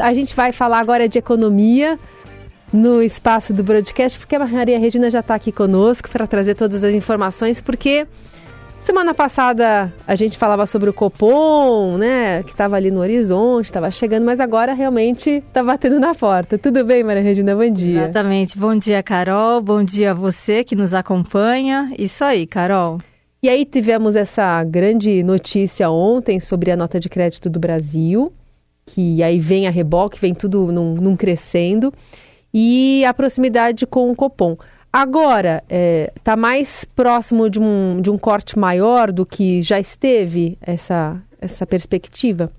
A gente vai falar agora de economia no espaço do broadcast, porque a Maria Regina já está aqui conosco para trazer todas as informações, porque semana passada a gente falava sobre o Copom, né, que estava ali no horizonte, estava chegando, mas agora realmente está batendo na porta. Tudo bem, Maria Regina? Bom dia. Exatamente. Bom dia, Carol. Bom dia a você que nos acompanha. Isso aí, Carol. E aí tivemos essa grande notícia ontem sobre a nota de crédito do Brasil que aí vem a reboque, vem tudo num, num crescendo, e a proximidade com o Copom. Agora, está é, tá mais próximo de um, de um corte maior do que já esteve essa, essa perspectiva?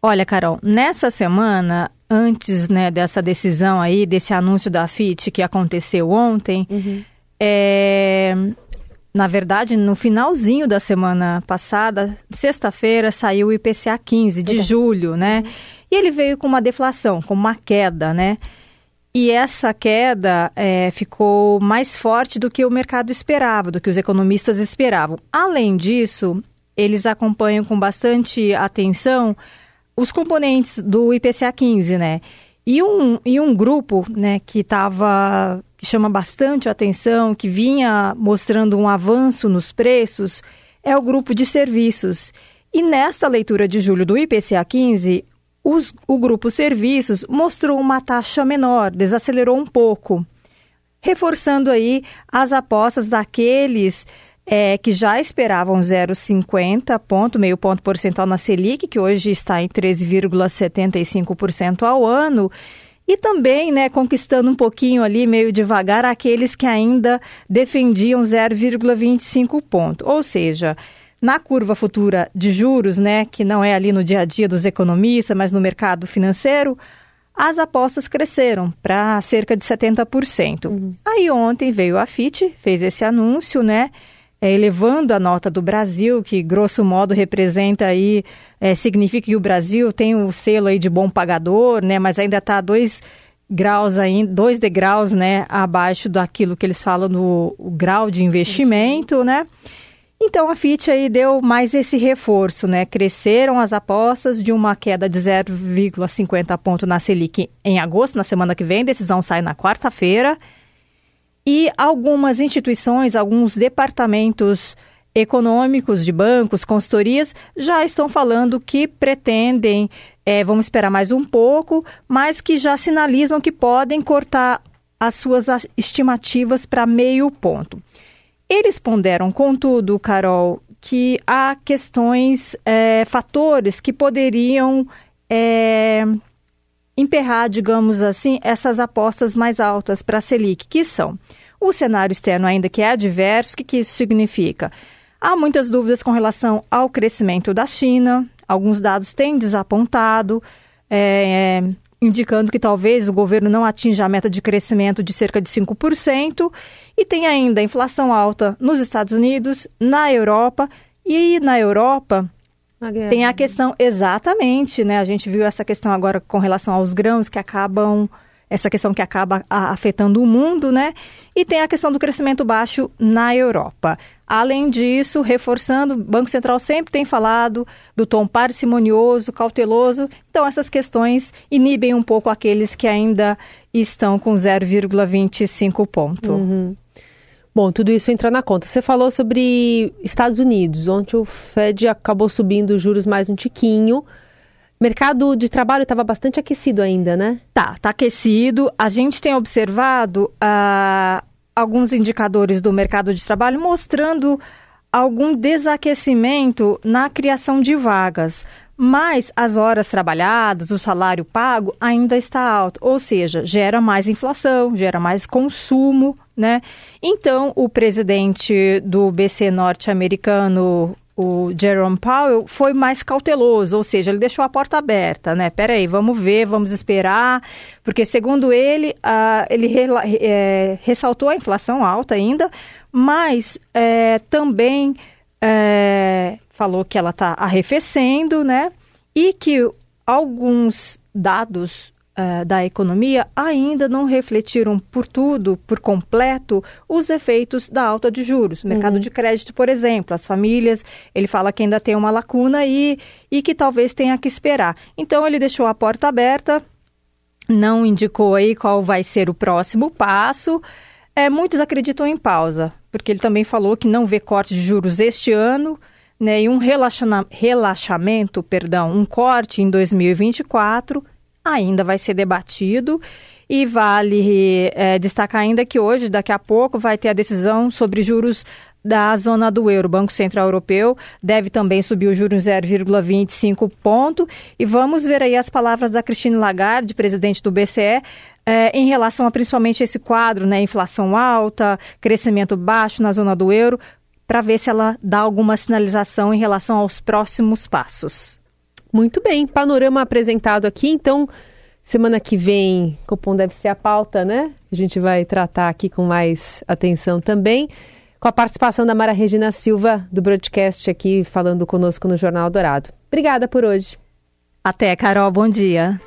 Olha, Carol, nessa semana, antes né, dessa decisão aí, desse anúncio da FIT que aconteceu ontem, uhum. é, na verdade, no finalzinho da semana passada, sexta-feira, saiu o IPCA 15 de julho, né? E ele veio com uma deflação, com uma queda, né? E essa queda é, ficou mais forte do que o mercado esperava, do que os economistas esperavam. Além disso, eles acompanham com bastante atenção os componentes do IPCA 15, né? E um, e um grupo né, que estava que chama bastante atenção, que vinha mostrando um avanço nos preços, é o grupo de serviços. E nesta leitura de julho do IPCA 15, os, o grupo serviços mostrou uma taxa menor, desacelerou um pouco, reforçando aí as apostas daqueles é, que já esperavam 0,50 ponto, meio ponto percentual na Selic, que hoje está em 13,75% ao ano, e também, né, conquistando um pouquinho ali, meio devagar, aqueles que ainda defendiam 0,25 ponto. Ou seja, na curva futura de juros, né, que não é ali no dia a dia dos economistas, mas no mercado financeiro, as apostas cresceram para cerca de 70%. Uhum. Aí ontem veio a FIT, fez esse anúncio, né, é, elevando a nota do Brasil, que grosso modo representa aí, é, significa que o Brasil tem o selo aí de bom pagador, né, mas ainda está dois graus ainda, dois degraus, né, abaixo daquilo que eles falam no grau de investimento, né? Então a FIT aí deu mais esse reforço, né? Cresceram as apostas de uma queda de 0,50 ponto na Selic em agosto, na semana que vem, decisão sai na quarta-feira. E algumas instituições, alguns departamentos econômicos de bancos, consultorias, já estão falando que pretendem, é, vamos esperar mais um pouco, mas que já sinalizam que podem cortar as suas estimativas para meio ponto. Eles ponderam, contudo, Carol, que há questões, é, fatores que poderiam é, emperrar, digamos assim, essas apostas mais altas para a Selic, que são o cenário externo ainda que é adverso, o que, que isso significa? Há muitas dúvidas com relação ao crescimento da China, alguns dados têm desapontado, é, indicando que talvez o governo não atinja a meta de crescimento de cerca de 5%, e tem ainda inflação alta nos Estados Unidos, na Europa, e na Europa tem a questão, exatamente, né? A gente viu essa questão agora com relação aos grãos que acabam, essa questão que acaba afetando o mundo, né? E tem a questão do crescimento baixo na Europa. Além disso, reforçando, o Banco Central sempre tem falado do tom parcimonioso, cauteloso. Então, essas questões inibem um pouco aqueles que ainda estão com 0,25 ponto. Uhum. Bom, tudo isso entra na conta. Você falou sobre Estados Unidos, onde o Fed acabou subindo os juros mais um tiquinho. Mercado de trabalho estava bastante aquecido ainda, né? Tá, tá aquecido. A gente tem observado uh, alguns indicadores do mercado de trabalho mostrando algum desaquecimento na criação de vagas mas as horas trabalhadas, o salário pago ainda está alto, ou seja, gera mais inflação, gera mais consumo, né? Então, o presidente do BC norte-americano, o Jerome Powell, foi mais cauteloso, ou seja, ele deixou a porta aberta, né? Peraí, vamos ver, vamos esperar, porque segundo ele, uh, ele é, ressaltou a inflação alta ainda, mas é, também é, falou que ela está arrefecendo, né? E que alguns dados uh, da economia ainda não refletiram por tudo, por completo, os efeitos da alta de juros. Mercado uhum. de crédito, por exemplo, as famílias, ele fala que ainda tem uma lacuna e, e que talvez tenha que esperar. Então, ele deixou a porta aberta, não indicou aí qual vai ser o próximo passo. É, muitos acreditam em pausa, porque ele também falou que não vê corte de juros este ano, né, e um relaxamento, perdão, um corte em 2024 ainda vai ser debatido. E vale é, destacar ainda que hoje, daqui a pouco, vai ter a decisão sobre juros da zona do euro. O Banco Central Europeu deve também subir o juros 0,25 ponto. E vamos ver aí as palavras da Christine Lagarde, presidente do BCE, é, em relação a principalmente esse quadro, né, inflação alta, crescimento baixo na zona do euro, para ver se ela dá alguma sinalização em relação aos próximos passos. Muito bem, panorama apresentado aqui, então semana que vem, Copom deve ser a pauta, né? A gente vai tratar aqui com mais atenção também, com a participação da Mara Regina Silva, do broadcast aqui, falando conosco no Jornal Dourado. Obrigada por hoje. Até, Carol, bom dia.